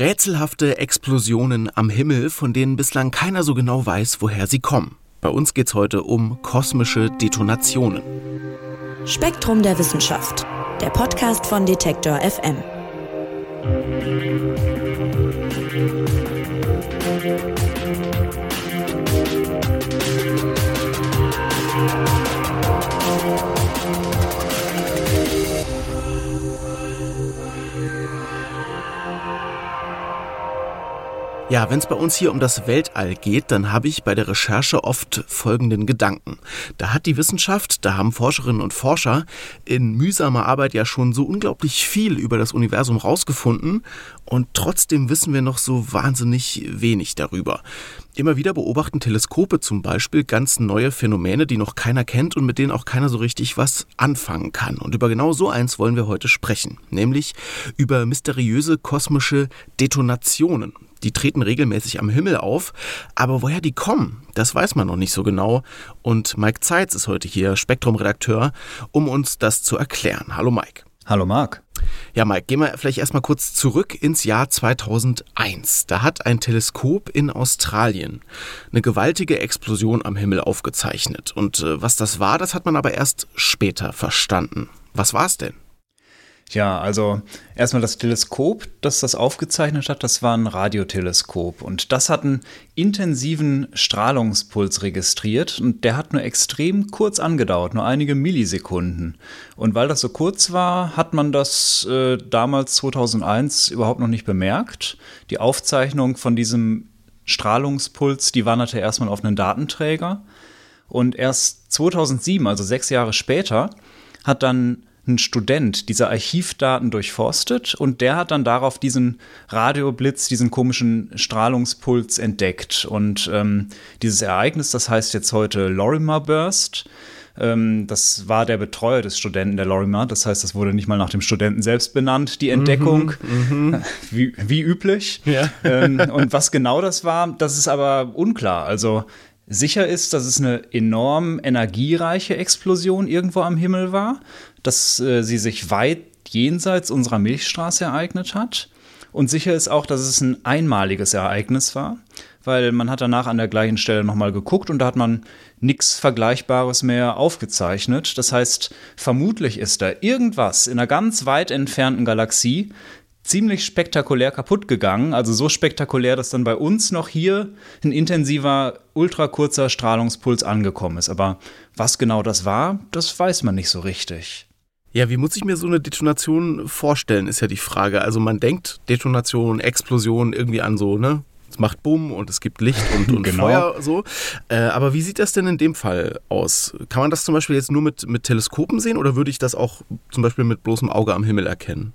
Rätselhafte Explosionen am Himmel, von denen bislang keiner so genau weiß, woher sie kommen. Bei uns geht es heute um kosmische Detonationen. Spektrum der Wissenschaft, der Podcast von Detektor FM. Ja, wenn es bei uns hier um das Weltall geht, dann habe ich bei der Recherche oft folgenden Gedanken. Da hat die Wissenschaft, da haben Forscherinnen und Forscher in mühsamer Arbeit ja schon so unglaublich viel über das Universum rausgefunden und trotzdem wissen wir noch so wahnsinnig wenig darüber. Immer wieder beobachten Teleskope zum Beispiel ganz neue Phänomene, die noch keiner kennt und mit denen auch keiner so richtig was anfangen kann. Und über genau so eins wollen wir heute sprechen, nämlich über mysteriöse kosmische Detonationen. Die treten regelmäßig am Himmel auf, aber woher die kommen, das weiß man noch nicht so genau. Und Mike Zeitz ist heute hier, Spektrum-Redakteur, um uns das zu erklären. Hallo Mike. Hallo Marc. Ja, Mike, gehen wir vielleicht erstmal kurz zurück ins Jahr 2001. Da hat ein Teleskop in Australien eine gewaltige Explosion am Himmel aufgezeichnet. Und äh, was das war, das hat man aber erst später verstanden. Was war es denn? Ja, also erstmal das Teleskop, das das aufgezeichnet hat, das war ein Radioteleskop und das hat einen intensiven Strahlungspuls registriert und der hat nur extrem kurz angedauert, nur einige Millisekunden. Und weil das so kurz war, hat man das äh, damals 2001 überhaupt noch nicht bemerkt. Die Aufzeichnung von diesem Strahlungspuls, die wanderte erstmal auf einen Datenträger und erst 2007, also sechs Jahre später, hat dann ein Student diese Archivdaten durchforstet und der hat dann darauf diesen Radioblitz, diesen komischen Strahlungspuls entdeckt. Und ähm, dieses Ereignis, das heißt jetzt heute Lorimer Burst. Ähm, das war der Betreuer des Studenten, der Lorimer. Das heißt, das wurde nicht mal nach dem Studenten selbst benannt, die Entdeckung, mhm, mhm. wie, wie, üblich. Ja. ähm, und was genau das war, das ist aber unklar. Also Sicher ist, dass es eine enorm energiereiche Explosion irgendwo am Himmel war, dass äh, sie sich weit jenseits unserer Milchstraße ereignet hat. Und sicher ist auch, dass es ein einmaliges Ereignis war, weil man hat danach an der gleichen Stelle nochmal geguckt und da hat man nichts Vergleichbares mehr aufgezeichnet. Das heißt, vermutlich ist da irgendwas in einer ganz weit entfernten Galaxie ziemlich spektakulär kaputt gegangen. Also so spektakulär, dass dann bei uns noch hier ein intensiver, ultrakurzer Strahlungspuls angekommen ist. Aber was genau das war, das weiß man nicht so richtig. Ja, wie muss ich mir so eine Detonation vorstellen, ist ja die Frage. Also man denkt Detonation, Explosion irgendwie an so, ne? Es macht Bumm und es gibt Licht und, und genau. Feuer so. Äh, aber wie sieht das denn in dem Fall aus? Kann man das zum Beispiel jetzt nur mit, mit Teleskopen sehen oder würde ich das auch zum Beispiel mit bloßem Auge am Himmel erkennen?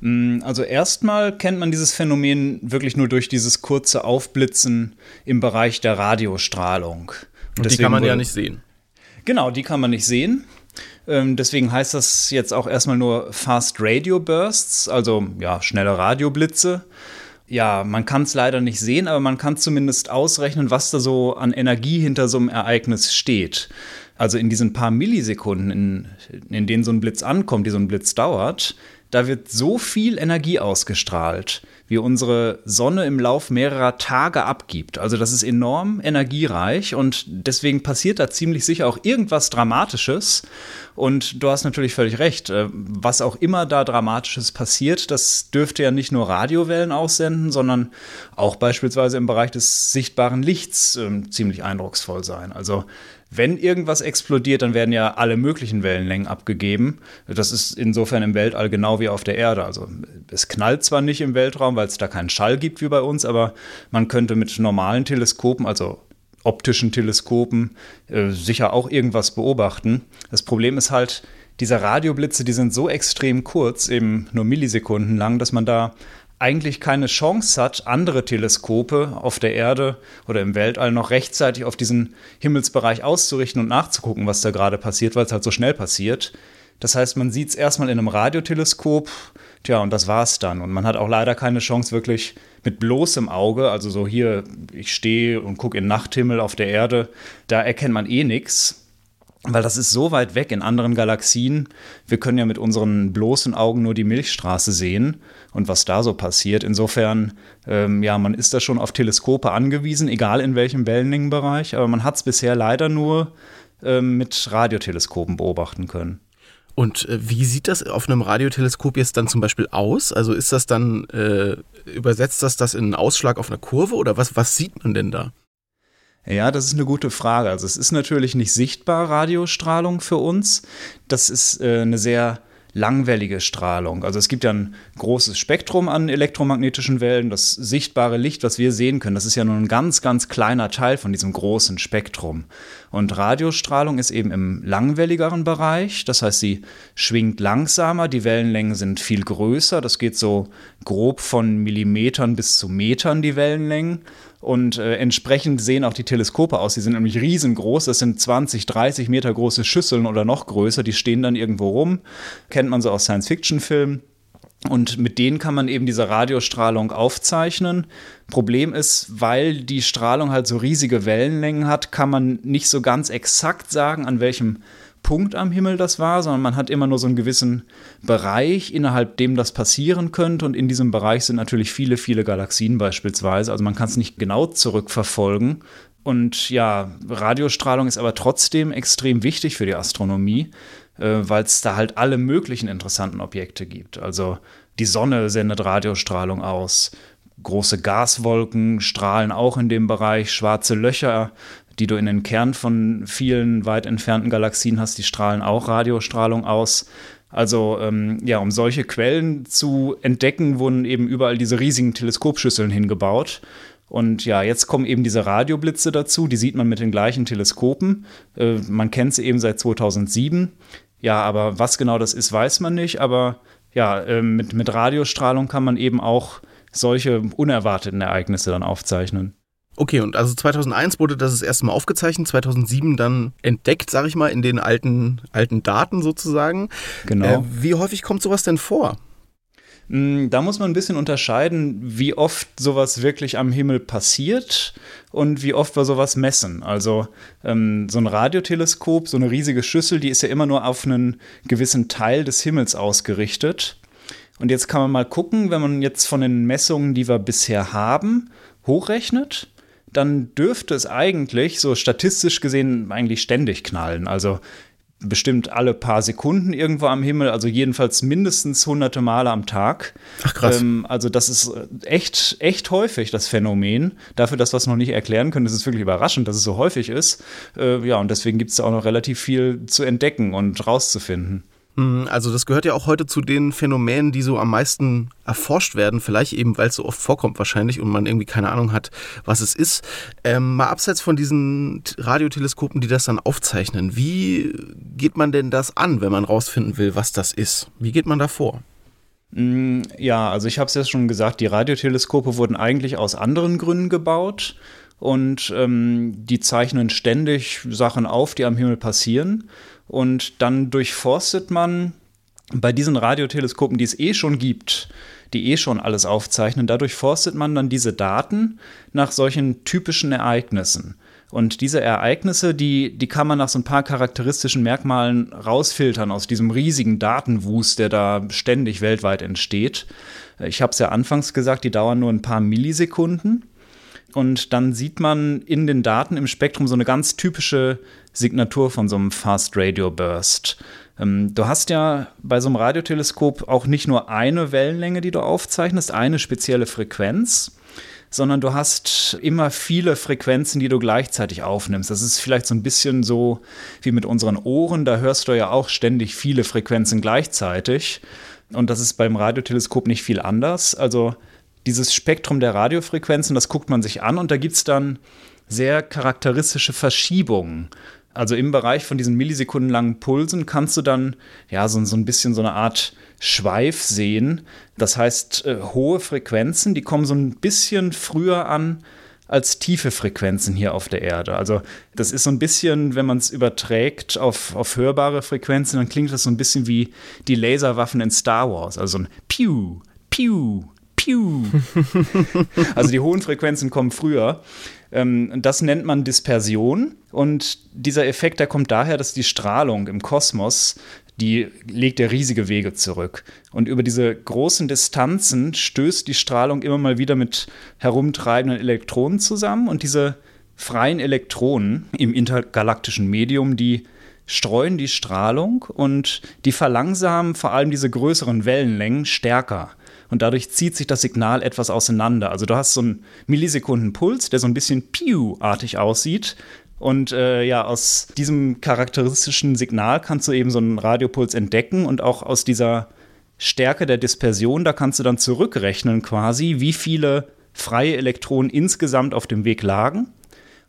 Mm, also erstmal kennt man dieses Phänomen wirklich nur durch dieses kurze Aufblitzen im Bereich der Radiostrahlung. Und, Und die kann man ja nicht sehen. Genau, die kann man nicht sehen. Ähm, deswegen heißt das jetzt auch erstmal nur Fast Radio Bursts, also ja, schnelle Radioblitze. Ja, man kann es leider nicht sehen, aber man kann zumindest ausrechnen, was da so an Energie hinter so einem Ereignis steht. Also in diesen paar Millisekunden, in, in denen so ein Blitz ankommt, die so ein Blitz dauert, da wird so viel Energie ausgestrahlt, wie unsere Sonne im Lauf mehrerer Tage abgibt. Also das ist enorm energiereich und deswegen passiert da ziemlich sicher auch irgendwas Dramatisches. Und du hast natürlich völlig recht, äh, was auch immer da Dramatisches passiert, das dürfte ja nicht nur Radiowellen aussenden, sondern auch beispielsweise im Bereich des sichtbaren Lichts äh, ziemlich eindrucksvoll sein. Also wenn irgendwas explodiert, dann werden ja alle möglichen Wellenlängen abgegeben. Das ist insofern im Weltall genau wie auf der Erde. Also es knallt zwar nicht im Weltraum, weil es da keinen Schall gibt wie bei uns, aber man könnte mit normalen Teleskopen, also optischen Teleskopen, äh, sicher auch irgendwas beobachten. Das Problem ist halt, diese Radioblitze, die sind so extrem kurz, eben nur Millisekunden lang, dass man da eigentlich keine Chance hat, andere Teleskope auf der Erde oder im Weltall noch rechtzeitig auf diesen Himmelsbereich auszurichten und nachzugucken, was da gerade passiert, weil es halt so schnell passiert. Das heißt, man sieht es erstmal in einem Radioteleskop, tja, und das war's dann. Und man hat auch leider keine Chance, wirklich mit bloßem Auge, also so hier, ich stehe und gucke in Nachthimmel auf der Erde, da erkennt man eh nichts. Weil das ist so weit weg in anderen Galaxien. Wir können ja mit unseren bloßen Augen nur die Milchstraße sehen und was da so passiert. Insofern, ähm, ja, man ist da schon auf Teleskope angewiesen, egal in welchem Wellenlängenbereich, aber man hat es bisher leider nur ähm, mit Radioteleskopen beobachten können. Und äh, wie sieht das auf einem Radioteleskop jetzt dann zum Beispiel aus? Also ist das dann, äh, übersetzt das das in einen Ausschlag auf einer Kurve oder was, was sieht man denn da? Ja, das ist eine gute Frage. Also es ist natürlich nicht sichtbar Radiostrahlung für uns. Das ist äh, eine sehr langwellige Strahlung. Also es gibt ja ein großes Spektrum an elektromagnetischen Wellen. Das sichtbare Licht, was wir sehen können, das ist ja nur ein ganz, ganz kleiner Teil von diesem großen Spektrum. Und Radiostrahlung ist eben im langwelligeren Bereich. Das heißt, sie schwingt langsamer, die Wellenlängen sind viel größer. Das geht so grob von Millimetern bis zu Metern, die Wellenlängen. Und äh, entsprechend sehen auch die Teleskope aus. Die sind nämlich riesengroß. Das sind 20, 30 Meter große Schüsseln oder noch größer. Die stehen dann irgendwo rum. Kennt man so aus Science-Fiction-Filmen. Und mit denen kann man eben diese Radiostrahlung aufzeichnen. Problem ist, weil die Strahlung halt so riesige Wellenlängen hat, kann man nicht so ganz exakt sagen, an welchem Punkt am Himmel das war, sondern man hat immer nur so einen gewissen Bereich, innerhalb dem das passieren könnte. Und in diesem Bereich sind natürlich viele, viele Galaxien beispielsweise. Also man kann es nicht genau zurückverfolgen. Und ja, Radiostrahlung ist aber trotzdem extrem wichtig für die Astronomie, weil es da halt alle möglichen interessanten Objekte gibt. Also die Sonne sendet Radiostrahlung aus. Große Gaswolken strahlen auch in dem Bereich, schwarze Löcher die du in den Kern von vielen weit entfernten Galaxien hast, die strahlen auch Radiostrahlung aus. Also ähm, ja, um solche Quellen zu entdecken, wurden eben überall diese riesigen Teleskopschüsseln hingebaut. Und ja, jetzt kommen eben diese Radioblitze dazu, die sieht man mit den gleichen Teleskopen. Äh, man kennt sie eben seit 2007. Ja, aber was genau das ist, weiß man nicht. Aber ja, äh, mit, mit Radiostrahlung kann man eben auch solche unerwarteten Ereignisse dann aufzeichnen. Okay, und also 2001 wurde das das erste Mal aufgezeichnet, 2007 dann entdeckt, sag ich mal, in den alten, alten Daten sozusagen. Genau. Äh, wie häufig kommt sowas denn vor? Mm, da muss man ein bisschen unterscheiden, wie oft sowas wirklich am Himmel passiert und wie oft wir sowas messen. Also ähm, so ein Radioteleskop, so eine riesige Schüssel, die ist ja immer nur auf einen gewissen Teil des Himmels ausgerichtet. Und jetzt kann man mal gucken, wenn man jetzt von den Messungen, die wir bisher haben, hochrechnet, dann dürfte es eigentlich, so statistisch gesehen, eigentlich ständig knallen. Also bestimmt alle paar Sekunden irgendwo am Himmel, also jedenfalls mindestens hunderte Male am Tag. Ach krass. Ähm, also das ist echt, echt häufig, das Phänomen. Dafür, dass wir es noch nicht erklären können, ist es wirklich überraschend, dass es so häufig ist. Äh, ja, und deswegen gibt es da auch noch relativ viel zu entdecken und rauszufinden. Mhm, also das gehört ja auch heute zu den Phänomenen, die so am meisten erforscht werden, vielleicht eben, weil es so oft vorkommt wahrscheinlich und man irgendwie keine Ahnung hat, was es ist. Ähm, mal abseits von diesen Radioteleskopen, die das dann aufzeichnen, wie geht man denn das an, wenn man rausfinden will, was das ist? Wie geht man da vor? Mm, ja, also ich habe es ja schon gesagt, die Radioteleskope wurden eigentlich aus anderen Gründen gebaut und ähm, die zeichnen ständig Sachen auf, die am Himmel passieren. Und dann durchforstet man bei diesen Radioteleskopen, die es eh schon gibt, die eh schon alles aufzeichnen, dadurch forstet man dann diese Daten nach solchen typischen Ereignissen. Und diese Ereignisse, die, die kann man nach so ein paar charakteristischen Merkmalen rausfiltern aus diesem riesigen Datenwust, der da ständig weltweit entsteht. Ich habe es ja anfangs gesagt, die dauern nur ein paar Millisekunden. Und dann sieht man in den Daten im Spektrum so eine ganz typische Signatur von so einem Fast Radio Burst. Ähm, du hast ja bei so einem Radioteleskop auch nicht nur eine Wellenlänge, die du aufzeichnest, eine spezielle Frequenz, sondern du hast immer viele Frequenzen, die du gleichzeitig aufnimmst. Das ist vielleicht so ein bisschen so wie mit unseren Ohren, da hörst du ja auch ständig viele Frequenzen gleichzeitig. Und das ist beim Radioteleskop nicht viel anders. Also dieses Spektrum der Radiofrequenzen, das guckt man sich an und da gibt es dann sehr charakteristische Verschiebungen. Also im Bereich von diesen millisekundenlangen Pulsen kannst du dann ja so, so ein bisschen so eine Art Schweif sehen. Das heißt, äh, hohe Frequenzen, die kommen so ein bisschen früher an als tiefe Frequenzen hier auf der Erde. Also das ist so ein bisschen, wenn man es überträgt auf, auf hörbare Frequenzen, dann klingt das so ein bisschen wie die Laserwaffen in Star Wars. Also so ein Piu, Piu, Piu. also die hohen Frequenzen kommen früher. Ähm, das nennt man Dispersion. Und dieser Effekt, der kommt daher, dass die Strahlung im Kosmos die legt ja riesige Wege zurück. Und über diese großen Distanzen stößt die Strahlung immer mal wieder mit herumtreibenden Elektronen zusammen. Und diese freien Elektronen im intergalaktischen Medium, die streuen die Strahlung und die verlangsamen vor allem diese größeren Wellenlängen stärker und dadurch zieht sich das Signal etwas auseinander. Also du hast so einen Millisekundenpuls, der so ein bisschen Piu-artig aussieht. Und äh, ja, aus diesem charakteristischen Signal kannst du eben so einen Radiopuls entdecken und auch aus dieser Stärke der Dispersion, da kannst du dann zurückrechnen quasi, wie viele freie Elektronen insgesamt auf dem Weg lagen.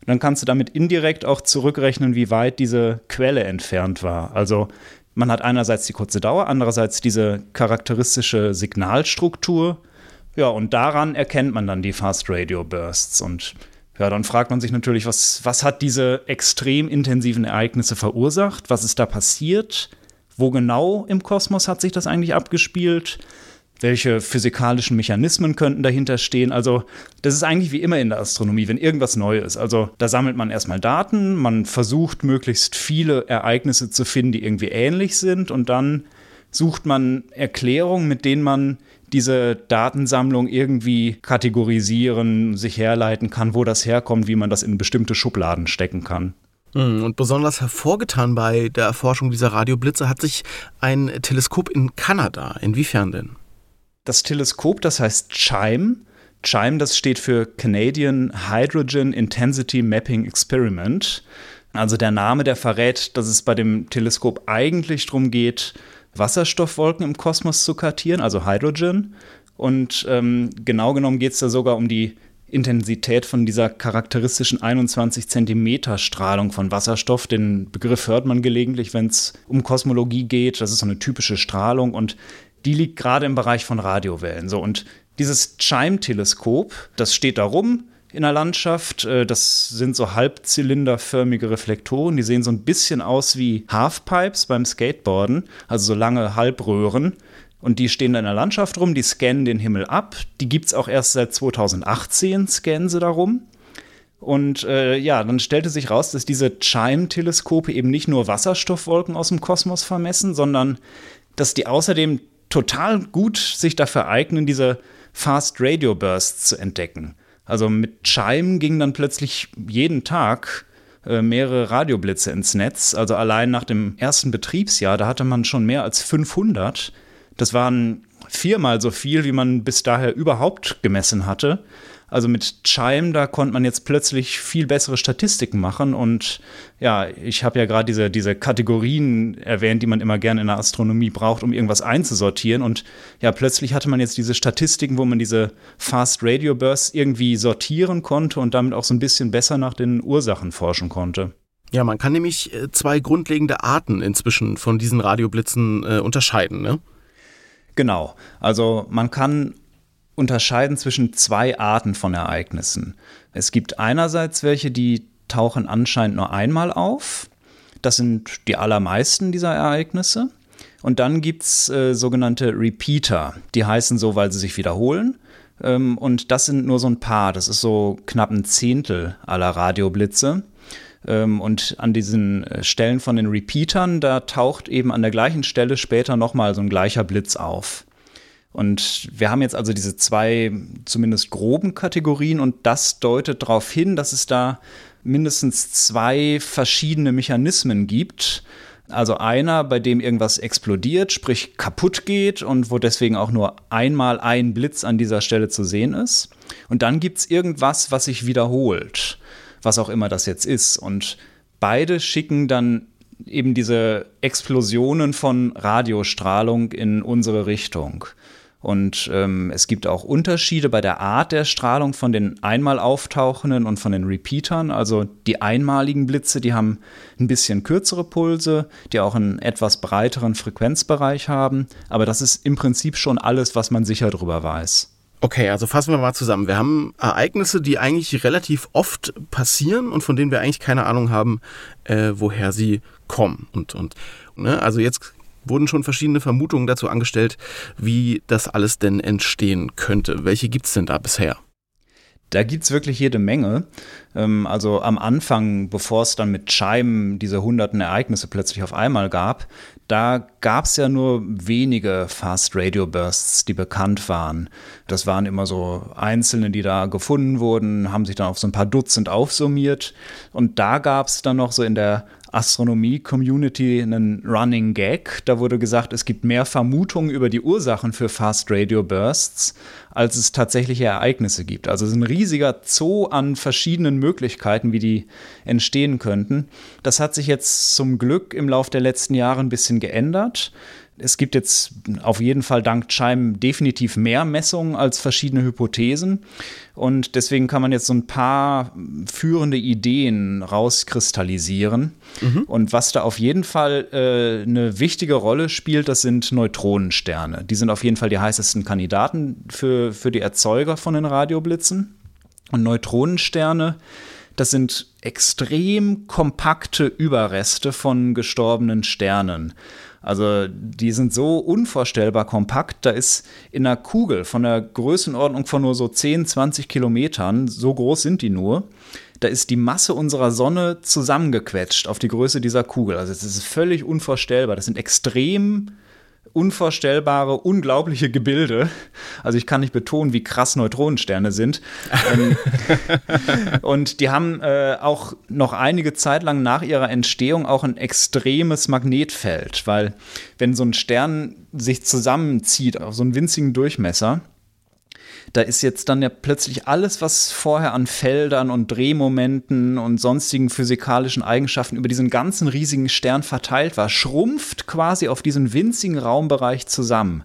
Und dann kannst du damit indirekt auch zurückrechnen, wie weit diese Quelle entfernt war. Also man hat einerseits die kurze Dauer, andererseits diese charakteristische Signalstruktur. Ja, und daran erkennt man dann die Fast Radio Bursts. Und ja, dann fragt man sich natürlich, was, was hat diese extrem intensiven Ereignisse verursacht? Was ist da passiert? Wo genau im Kosmos hat sich das eigentlich abgespielt? Welche physikalischen Mechanismen könnten dahinter stehen. Also das ist eigentlich wie immer in der Astronomie, wenn irgendwas neu ist. Also da sammelt man erstmal Daten, man versucht möglichst viele Ereignisse zu finden, die irgendwie ähnlich sind und dann sucht man Erklärungen, mit denen man diese Datensammlung irgendwie kategorisieren, sich herleiten kann, wo das herkommt, wie man das in bestimmte Schubladen stecken kann. Hm, und besonders hervorgetan bei der Erforschung dieser Radioblitze hat sich ein Teleskop in Kanada. Inwiefern denn? Das Teleskop, das heißt CHIME. CHIME, das steht für Canadian Hydrogen Intensity Mapping Experiment. Also der Name, der verrät, dass es bei dem Teleskop eigentlich darum geht, Wasserstoffwolken im Kosmos zu kartieren, also Hydrogen. Und ähm, genau genommen geht es da sogar um die Intensität von dieser charakteristischen 21 Zentimeter Strahlung von Wasserstoff. Den Begriff hört man gelegentlich, wenn es um Kosmologie geht. Das ist so eine typische Strahlung und die liegt gerade im Bereich von Radiowellen. So, und dieses Chime-Teleskop, das steht da rum in der Landschaft. Äh, das sind so halbzylinderförmige Reflektoren, die sehen so ein bisschen aus wie Halfpipes beim Skateboarden, also so lange Halbröhren. Und die stehen da in der Landschaft rum, die scannen den Himmel ab. Die gibt es auch erst seit 2018, scannen sie darum. Und äh, ja, dann stellte sich raus, dass diese Chime-Teleskope eben nicht nur Wasserstoffwolken aus dem Kosmos vermessen, sondern dass die außerdem total gut sich dafür eignen, diese Fast Radio Bursts zu entdecken. Also mit Chime ging dann plötzlich jeden Tag äh, mehrere Radioblitze ins Netz. Also allein nach dem ersten Betriebsjahr, da hatte man schon mehr als 500. Das waren viermal so viel, wie man bis daher überhaupt gemessen hatte. Also mit Chime, da konnte man jetzt plötzlich viel bessere Statistiken machen. Und ja, ich habe ja gerade diese, diese Kategorien erwähnt, die man immer gerne in der Astronomie braucht, um irgendwas einzusortieren. Und ja, plötzlich hatte man jetzt diese Statistiken, wo man diese Fast Radio Bursts irgendwie sortieren konnte und damit auch so ein bisschen besser nach den Ursachen forschen konnte. Ja, man kann nämlich äh, zwei grundlegende Arten inzwischen von diesen Radioblitzen äh, unterscheiden, ne? Genau. Also man kann unterscheiden zwischen zwei Arten von Ereignissen. Es gibt einerseits welche, die tauchen anscheinend nur einmal auf. Das sind die allermeisten dieser Ereignisse. Und dann gibt es äh, sogenannte Repeater. Die heißen so, weil sie sich wiederholen. Ähm, und das sind nur so ein paar. Das ist so knapp ein Zehntel aller Radioblitze. Ähm, und an diesen äh, Stellen von den Repeatern, da taucht eben an der gleichen Stelle später nochmal so ein gleicher Blitz auf. Und wir haben jetzt also diese zwei zumindest groben Kategorien und das deutet darauf hin, dass es da mindestens zwei verschiedene Mechanismen gibt. Also einer, bei dem irgendwas explodiert, sprich kaputt geht und wo deswegen auch nur einmal ein Blitz an dieser Stelle zu sehen ist. Und dann gibt es irgendwas, was sich wiederholt, was auch immer das jetzt ist. Und beide schicken dann eben diese Explosionen von Radiostrahlung in unsere Richtung. Und ähm, es gibt auch Unterschiede bei der Art der Strahlung von den einmal auftauchenden und von den Repeatern. Also die einmaligen Blitze, die haben ein bisschen kürzere Pulse, die auch einen etwas breiteren Frequenzbereich haben. Aber das ist im Prinzip schon alles, was man sicher darüber weiß. Okay, also fassen wir mal zusammen. Wir haben Ereignisse, die eigentlich relativ oft passieren und von denen wir eigentlich keine Ahnung haben, äh, woher sie kommen. Und, und ne? also jetzt wurden schon verschiedene Vermutungen dazu angestellt, wie das alles denn entstehen könnte. Welche gibt es denn da bisher? Da gibt es wirklich jede Menge. Ähm, also am Anfang, bevor es dann mit Chime diese hunderten Ereignisse plötzlich auf einmal gab, da gab es ja nur wenige Fast Radio Bursts, die bekannt waren. Das waren immer so einzelne, die da gefunden wurden, haben sich dann auf so ein paar Dutzend aufsummiert. Und da gab es dann noch so in der Astronomie-Community einen Running Gag. Da wurde gesagt, es gibt mehr Vermutungen über die Ursachen für Fast Radio Bursts, als es tatsächliche Ereignisse gibt. Also es ist ein riesiger Zoo an verschiedenen Möglichkeiten, wie die entstehen könnten. Das hat sich jetzt zum Glück im Laufe der letzten Jahre ein bisschen geändert es gibt jetzt auf jeden Fall dank Chime definitiv mehr Messungen als verschiedene Hypothesen. Und deswegen kann man jetzt so ein paar führende Ideen rauskristallisieren. Mhm. Und was da auf jeden Fall äh, eine wichtige Rolle spielt, das sind Neutronensterne. Die sind auf jeden Fall die heißesten Kandidaten für, für die Erzeuger von den Radioblitzen. Und Neutronensterne, das sind extrem kompakte Überreste von gestorbenen Sternen. Also die sind so unvorstellbar kompakt. Da ist in einer Kugel von der Größenordnung von nur so 10, 20 Kilometern, so groß sind die nur, da ist die Masse unserer Sonne zusammengequetscht auf die Größe dieser Kugel. Also es ist völlig unvorstellbar. Das sind extrem unvorstellbare, unglaubliche Gebilde. Also ich kann nicht betonen, wie krass Neutronensterne sind. Ähm, und die haben äh, auch noch einige Zeit lang nach ihrer Entstehung auch ein extremes Magnetfeld, weil wenn so ein Stern sich zusammenzieht auf so einen winzigen Durchmesser, da ist jetzt dann ja plötzlich alles, was vorher an Feldern und Drehmomenten und sonstigen physikalischen Eigenschaften über diesen ganzen riesigen Stern verteilt war, schrumpft quasi auf diesen winzigen Raumbereich zusammen.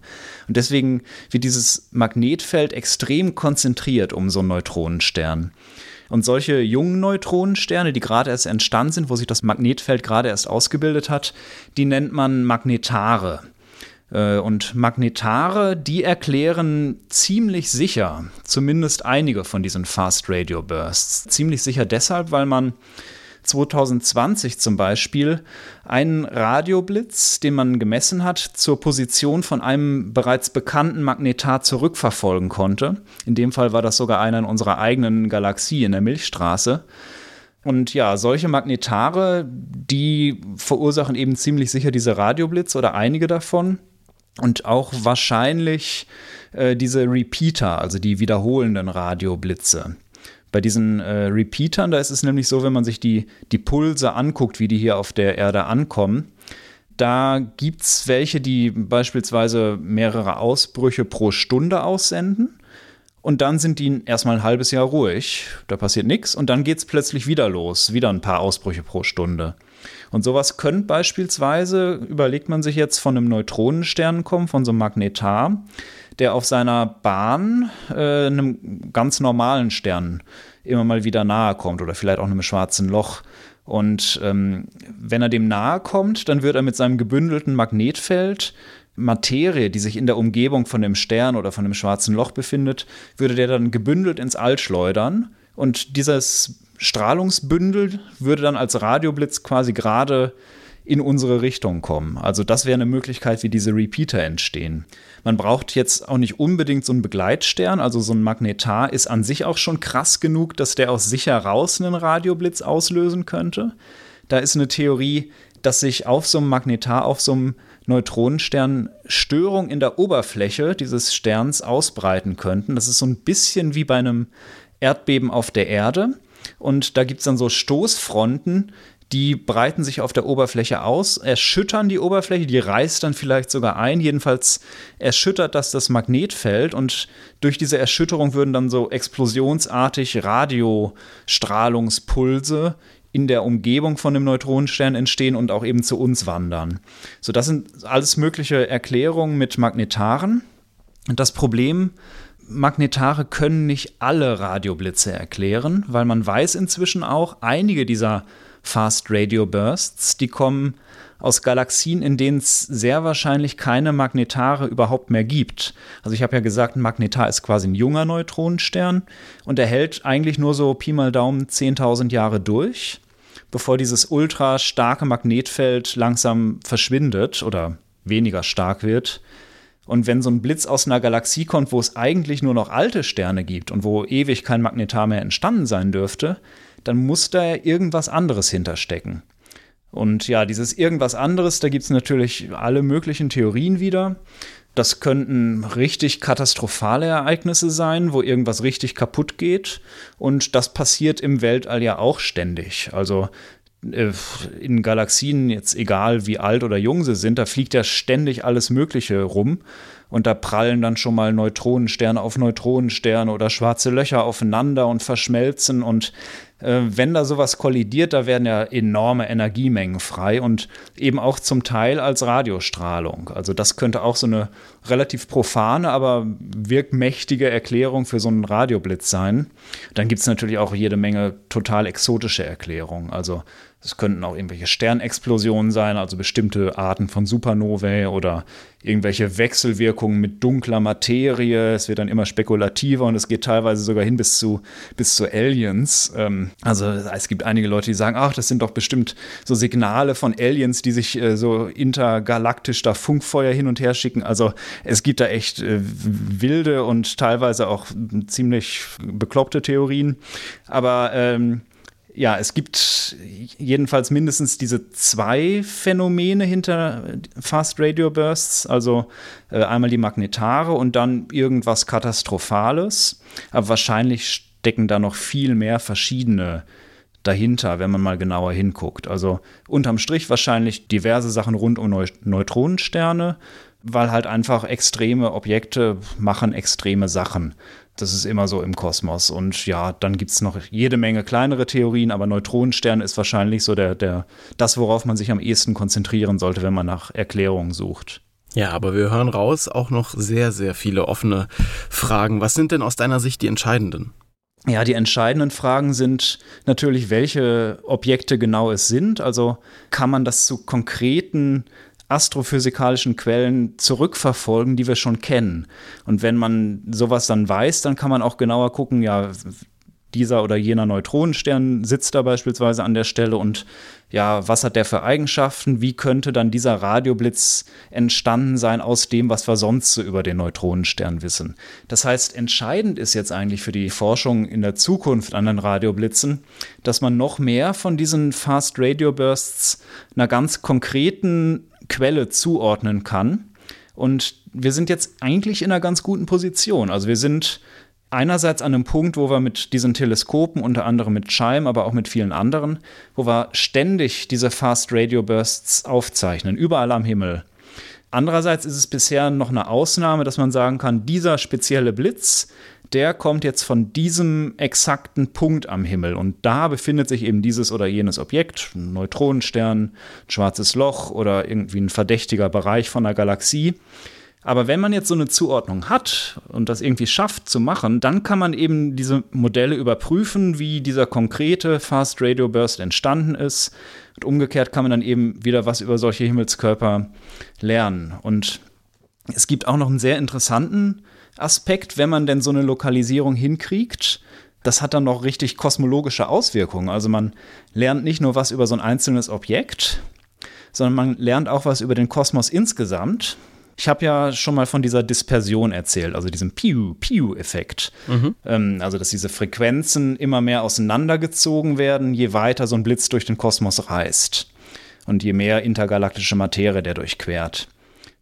Und deswegen wird dieses Magnetfeld extrem konzentriert um so einen Neutronenstern. Und solche jungen Neutronensterne, die gerade erst entstanden sind, wo sich das Magnetfeld gerade erst ausgebildet hat, die nennt man Magnetare. Äh, und Magnetare, die erklären ziemlich sicher, zumindest einige von diesen Fast Radio Bursts. Ziemlich sicher deshalb, weil man 2020 zum Beispiel einen Radioblitz, den man gemessen hat, zur Position von einem bereits bekannten Magnetar zurückverfolgen konnte. In dem Fall war das sogar einer in unserer eigenen Galaxie in der Milchstraße. Und ja, solche Magnetare, die verursachen eben ziemlich sicher diese Radioblitz oder einige davon und auch wahrscheinlich äh, diese Repeater, also die wiederholenden Radioblitze. Bei diesen äh, Repeatern, da ist es nämlich so, wenn man sich die, die Pulse anguckt, wie die hier auf der Erde ankommen, da gibt es welche, die beispielsweise mehrere Ausbrüche pro Stunde aussenden. Und dann sind die erstmal ein halbes Jahr ruhig, da passiert nichts. Und dann geht es plötzlich wieder los, wieder ein paar Ausbrüche pro Stunde. Und sowas könnte beispielsweise, überlegt man sich jetzt, von einem Neutronenstern kommen, von so einem Magnetar, der auf seiner Bahn äh, einem ganz normalen Stern immer mal wieder nahe kommt oder vielleicht auch einem schwarzen Loch. Und ähm, wenn er dem nahe kommt, dann wird er mit seinem gebündelten Magnetfeld Materie, die sich in der Umgebung von dem Stern oder von dem schwarzen Loch befindet, würde der dann gebündelt ins All schleudern. Und dieses Strahlungsbündel würde dann als Radioblitz quasi gerade in unsere Richtung kommen. Also das wäre eine Möglichkeit, wie diese Repeater entstehen. Man braucht jetzt auch nicht unbedingt so einen Begleitstern, also so ein Magnetar ist an sich auch schon krass genug, dass der aus sich heraus einen Radioblitz auslösen könnte. Da ist eine Theorie, dass sich auf so einem Magnetar, auf so einem Neutronenstern Störungen in der Oberfläche dieses Sterns ausbreiten könnten. Das ist so ein bisschen wie bei einem Erdbeben auf der Erde. Und da gibt es dann so Stoßfronten, die breiten sich auf der Oberfläche aus, erschüttern die Oberfläche, die reißt dann vielleicht sogar ein. Jedenfalls erschüttert das das Magnetfeld und durch diese Erschütterung würden dann so explosionsartig Radiostrahlungspulse in der Umgebung von dem Neutronenstern entstehen und auch eben zu uns wandern. So, das sind alles mögliche Erklärungen mit Magnetaren. Und das Problem Magnetare können nicht alle Radioblitze erklären, weil man weiß inzwischen auch, einige dieser Fast Radio Bursts, die kommen aus Galaxien, in denen es sehr wahrscheinlich keine Magnetare überhaupt mehr gibt. Also ich habe ja gesagt, ein Magnetar ist quasi ein junger Neutronenstern und er hält eigentlich nur so Pi mal Daumen 10.000 Jahre durch, bevor dieses ultra starke Magnetfeld langsam verschwindet oder weniger stark wird. Und wenn so ein Blitz aus einer Galaxie kommt, wo es eigentlich nur noch alte Sterne gibt und wo ewig kein Magnetar mehr entstanden sein dürfte, dann muss da ja irgendwas anderes hinterstecken. Und ja, dieses irgendwas anderes, da gibt es natürlich alle möglichen Theorien wieder. Das könnten richtig katastrophale Ereignisse sein, wo irgendwas richtig kaputt geht. Und das passiert im Weltall ja auch ständig. Also in Galaxien, jetzt egal wie alt oder jung sie sind, da fliegt ja ständig alles Mögliche rum. Und da prallen dann schon mal Neutronensterne auf Neutronensterne oder schwarze Löcher aufeinander und verschmelzen. Und äh, wenn da sowas kollidiert, da werden ja enorme Energiemengen frei und eben auch zum Teil als Radiostrahlung. Also das könnte auch so eine relativ profane, aber wirkmächtige Erklärung für so einen Radioblitz sein. Dann gibt es natürlich auch jede Menge total exotische Erklärungen. Also es könnten auch irgendwelche Sternexplosionen sein, also bestimmte Arten von Supernovae oder irgendwelche Wechselwirkungen mit dunkler Materie. Es wird dann immer spekulativer und es geht teilweise sogar hin bis zu, bis zu Aliens. Ähm, also es gibt einige Leute, die sagen, ach, das sind doch bestimmt so Signale von Aliens, die sich äh, so intergalaktisch da Funkfeuer hin und her schicken. Also es gibt da echt äh, wilde und teilweise auch ziemlich bekloppte Theorien. Aber ähm, ja, es gibt jedenfalls mindestens diese zwei Phänomene hinter Fast Radio Bursts, also äh, einmal die Magnetare und dann irgendwas Katastrophales. Aber wahrscheinlich stecken da noch viel mehr verschiedene dahinter, wenn man mal genauer hinguckt. Also unterm Strich wahrscheinlich diverse Sachen rund um Neutronensterne, weil halt einfach extreme Objekte machen extreme Sachen. Das ist immer so im Kosmos. Und ja, dann gibt es noch jede Menge kleinere Theorien, aber Neutronenstern ist wahrscheinlich so der, der, das, worauf man sich am ehesten konzentrieren sollte, wenn man nach Erklärungen sucht. Ja, aber wir hören raus auch noch sehr, sehr viele offene Fragen. Was sind denn aus deiner Sicht die entscheidenden? Ja, die entscheidenden Fragen sind natürlich, welche Objekte genau es sind. Also kann man das zu konkreten astrophysikalischen Quellen zurückverfolgen, die wir schon kennen. Und wenn man sowas dann weiß, dann kann man auch genauer gucken, ja, dieser oder jener Neutronenstern sitzt da beispielsweise an der Stelle und ja, was hat der für Eigenschaften? Wie könnte dann dieser Radioblitz entstanden sein aus dem, was wir sonst so über den Neutronenstern wissen? Das heißt, entscheidend ist jetzt eigentlich für die Forschung in der Zukunft an den Radioblitzen, dass man noch mehr von diesen Fast Radio Bursts einer ganz konkreten Quelle zuordnen kann. Und wir sind jetzt eigentlich in einer ganz guten Position. Also wir sind einerseits an einem Punkt, wo wir mit diesen Teleskopen, unter anderem mit Chime, aber auch mit vielen anderen, wo wir ständig diese Fast Radio Bursts aufzeichnen, überall am Himmel. Andererseits ist es bisher noch eine Ausnahme, dass man sagen kann, dieser spezielle Blitz, der kommt jetzt von diesem exakten Punkt am Himmel. Und da befindet sich eben dieses oder jenes Objekt, ein Neutronenstern, ein schwarzes Loch oder irgendwie ein verdächtiger Bereich von einer Galaxie. Aber wenn man jetzt so eine Zuordnung hat und das irgendwie schafft zu machen, dann kann man eben diese Modelle überprüfen, wie dieser konkrete Fast Radio Burst entstanden ist. Und umgekehrt kann man dann eben wieder was über solche Himmelskörper lernen. Und es gibt auch noch einen sehr interessanten Aspekt, wenn man denn so eine Lokalisierung hinkriegt. Das hat dann noch richtig kosmologische Auswirkungen. Also man lernt nicht nur was über so ein einzelnes Objekt, sondern man lernt auch was über den Kosmos insgesamt. Ich habe ja schon mal von dieser Dispersion erzählt, also diesem Piu-Piu-Effekt. Mhm. Ähm, also, dass diese Frequenzen immer mehr auseinandergezogen werden, je weiter so ein Blitz durch den Kosmos reist. Und je mehr intergalaktische Materie der durchquert.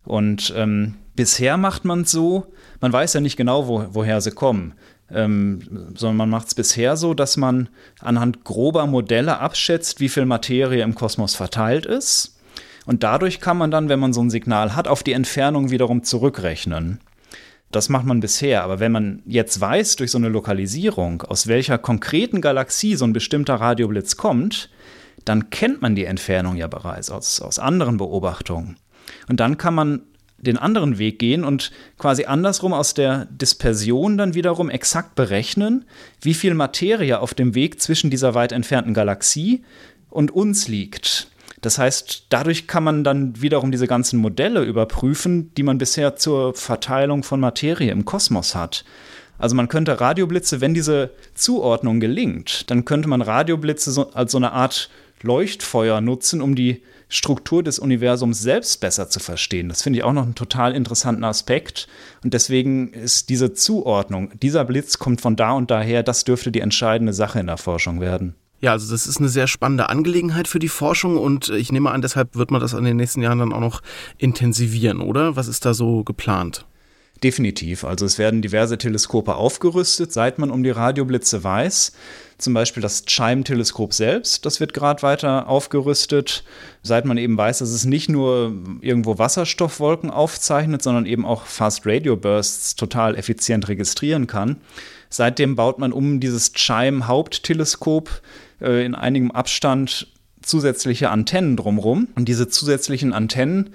Und ähm, bisher macht man es so, man weiß ja nicht genau, wo, woher sie kommen. Ähm, sondern man macht es bisher so, dass man anhand grober Modelle abschätzt, wie viel Materie im Kosmos verteilt ist und dadurch kann man dann, wenn man so ein Signal hat, auf die Entfernung wiederum zurückrechnen. Das macht man bisher, aber wenn man jetzt weiß durch so eine Lokalisierung, aus welcher konkreten Galaxie so ein bestimmter Radioblitz kommt, dann kennt man die Entfernung ja bereits aus, aus anderen Beobachtungen. Und dann kann man den anderen Weg gehen und quasi andersrum aus der Dispersion dann wiederum exakt berechnen, wie viel Materie auf dem Weg zwischen dieser weit entfernten Galaxie und uns liegt. Das heißt, dadurch kann man dann wiederum diese ganzen Modelle überprüfen, die man bisher zur Verteilung von Materie im Kosmos hat. Also man könnte Radioblitze, wenn diese Zuordnung gelingt, dann könnte man Radioblitze so, als so eine Art Leuchtfeuer nutzen, um die Struktur des Universums selbst besser zu verstehen. Das finde ich auch noch einen total interessanten Aspekt. Und deswegen ist diese Zuordnung, dieser Blitz kommt von da und daher, das dürfte die entscheidende Sache in der Forschung werden. Ja, also das ist eine sehr spannende Angelegenheit für die Forschung und ich nehme an, deshalb wird man das in den nächsten Jahren dann auch noch intensivieren, oder? Was ist da so geplant? Definitiv. Also es werden diverse Teleskope aufgerüstet, seit man um die Radioblitze weiß. Zum Beispiel das Chime-Teleskop selbst, das wird gerade weiter aufgerüstet, seit man eben weiß, dass es nicht nur irgendwo Wasserstoffwolken aufzeichnet, sondern eben auch Fast Radio Bursts total effizient registrieren kann. Seitdem baut man um dieses Chime-Hauptteleskop äh, in einigem Abstand zusätzliche Antennen drumherum. Und diese zusätzlichen Antennen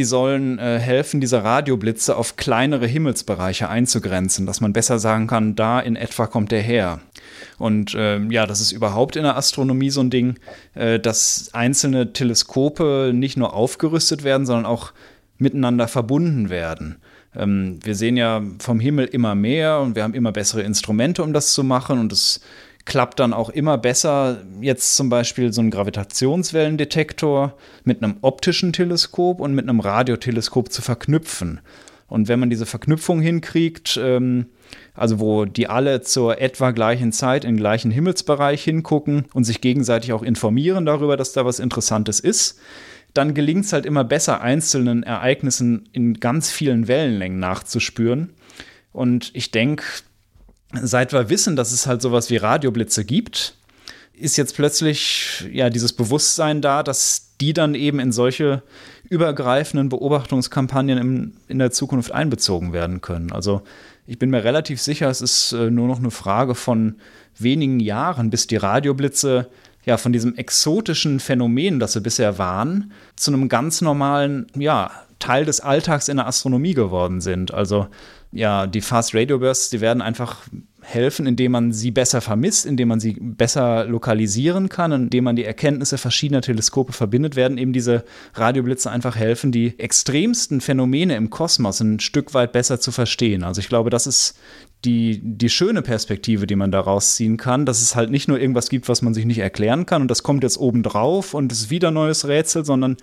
die sollen äh, helfen, diese Radioblitze auf kleinere Himmelsbereiche einzugrenzen, dass man besser sagen kann, da in etwa kommt der her. Und äh, ja, das ist überhaupt in der Astronomie so ein Ding, äh, dass einzelne Teleskope nicht nur aufgerüstet werden, sondern auch miteinander verbunden werden. Ähm, wir sehen ja vom Himmel immer mehr und wir haben immer bessere Instrumente, um das zu machen. Und es klappt dann auch immer besser, jetzt zum Beispiel so einen Gravitationswellendetektor mit einem optischen Teleskop und mit einem Radioteleskop zu verknüpfen. Und wenn man diese Verknüpfung hinkriegt, ähm, also wo die alle zur etwa gleichen Zeit in den gleichen Himmelsbereich hingucken und sich gegenseitig auch informieren darüber, dass da was Interessantes ist, dann gelingt es halt immer besser, einzelnen Ereignissen in ganz vielen Wellenlängen nachzuspüren. Und ich denke, seit wir wissen, dass es halt sowas wie Radioblitze gibt, ist jetzt plötzlich ja dieses Bewusstsein da, dass die dann eben in solche übergreifenden Beobachtungskampagnen im, in der Zukunft einbezogen werden können. Also ich bin mir relativ sicher, es ist äh, nur noch eine Frage von wenigen Jahren, bis die Radioblitze ja von diesem exotischen Phänomen, das sie bisher waren, zu einem ganz normalen ja, Teil des Alltags in der Astronomie geworden sind. Also ja, die Fast Radio Bursts, die werden einfach helfen, indem man sie besser vermisst, indem man sie besser lokalisieren kann, indem man die Erkenntnisse verschiedener Teleskope verbindet, werden eben diese Radioblitze einfach helfen, die extremsten Phänomene im Kosmos ein Stück weit besser zu verstehen. Also ich glaube, das ist die, die schöne Perspektive, die man daraus ziehen kann, dass es halt nicht nur irgendwas gibt, was man sich nicht erklären kann und das kommt jetzt oben drauf und es ist wieder neues Rätsel, sondern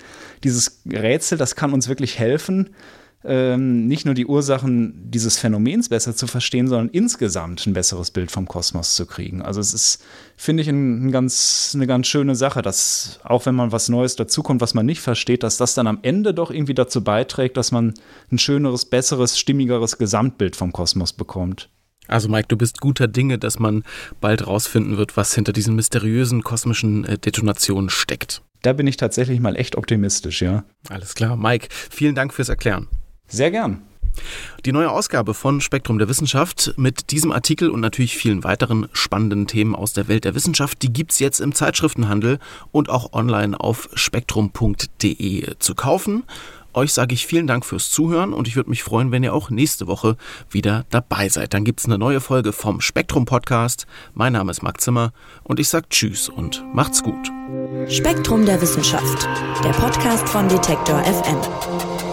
dieses Rätsel, das kann uns wirklich helfen, ähm, nicht nur die Ursachen dieses Phänomens besser zu verstehen, sondern insgesamt ein besseres Bild vom Kosmos zu kriegen. Also es ist, finde ich, ein, ein ganz, eine ganz schöne Sache, dass auch wenn man was Neues dazukommt, was man nicht versteht, dass das dann am Ende doch irgendwie dazu beiträgt, dass man ein schöneres, besseres, stimmigeres Gesamtbild vom Kosmos bekommt. Also Mike, du bist guter Dinge, dass man bald rausfinden wird, was hinter diesen mysteriösen kosmischen äh, Detonationen steckt. Da bin ich tatsächlich mal echt optimistisch, ja. Alles klar. Mike, vielen Dank fürs Erklären. Sehr gern. Die neue Ausgabe von Spektrum der Wissenschaft mit diesem Artikel und natürlich vielen weiteren spannenden Themen aus der Welt der Wissenschaft, die gibt es jetzt im Zeitschriftenhandel und auch online auf spektrum.de zu kaufen. Euch sage ich vielen Dank fürs Zuhören und ich würde mich freuen, wenn ihr auch nächste Woche wieder dabei seid. Dann gibt es eine neue Folge vom Spektrum Podcast. Mein Name ist Marc Zimmer und ich sage Tschüss und macht's gut. Spektrum der Wissenschaft, der Podcast von Detektor FM.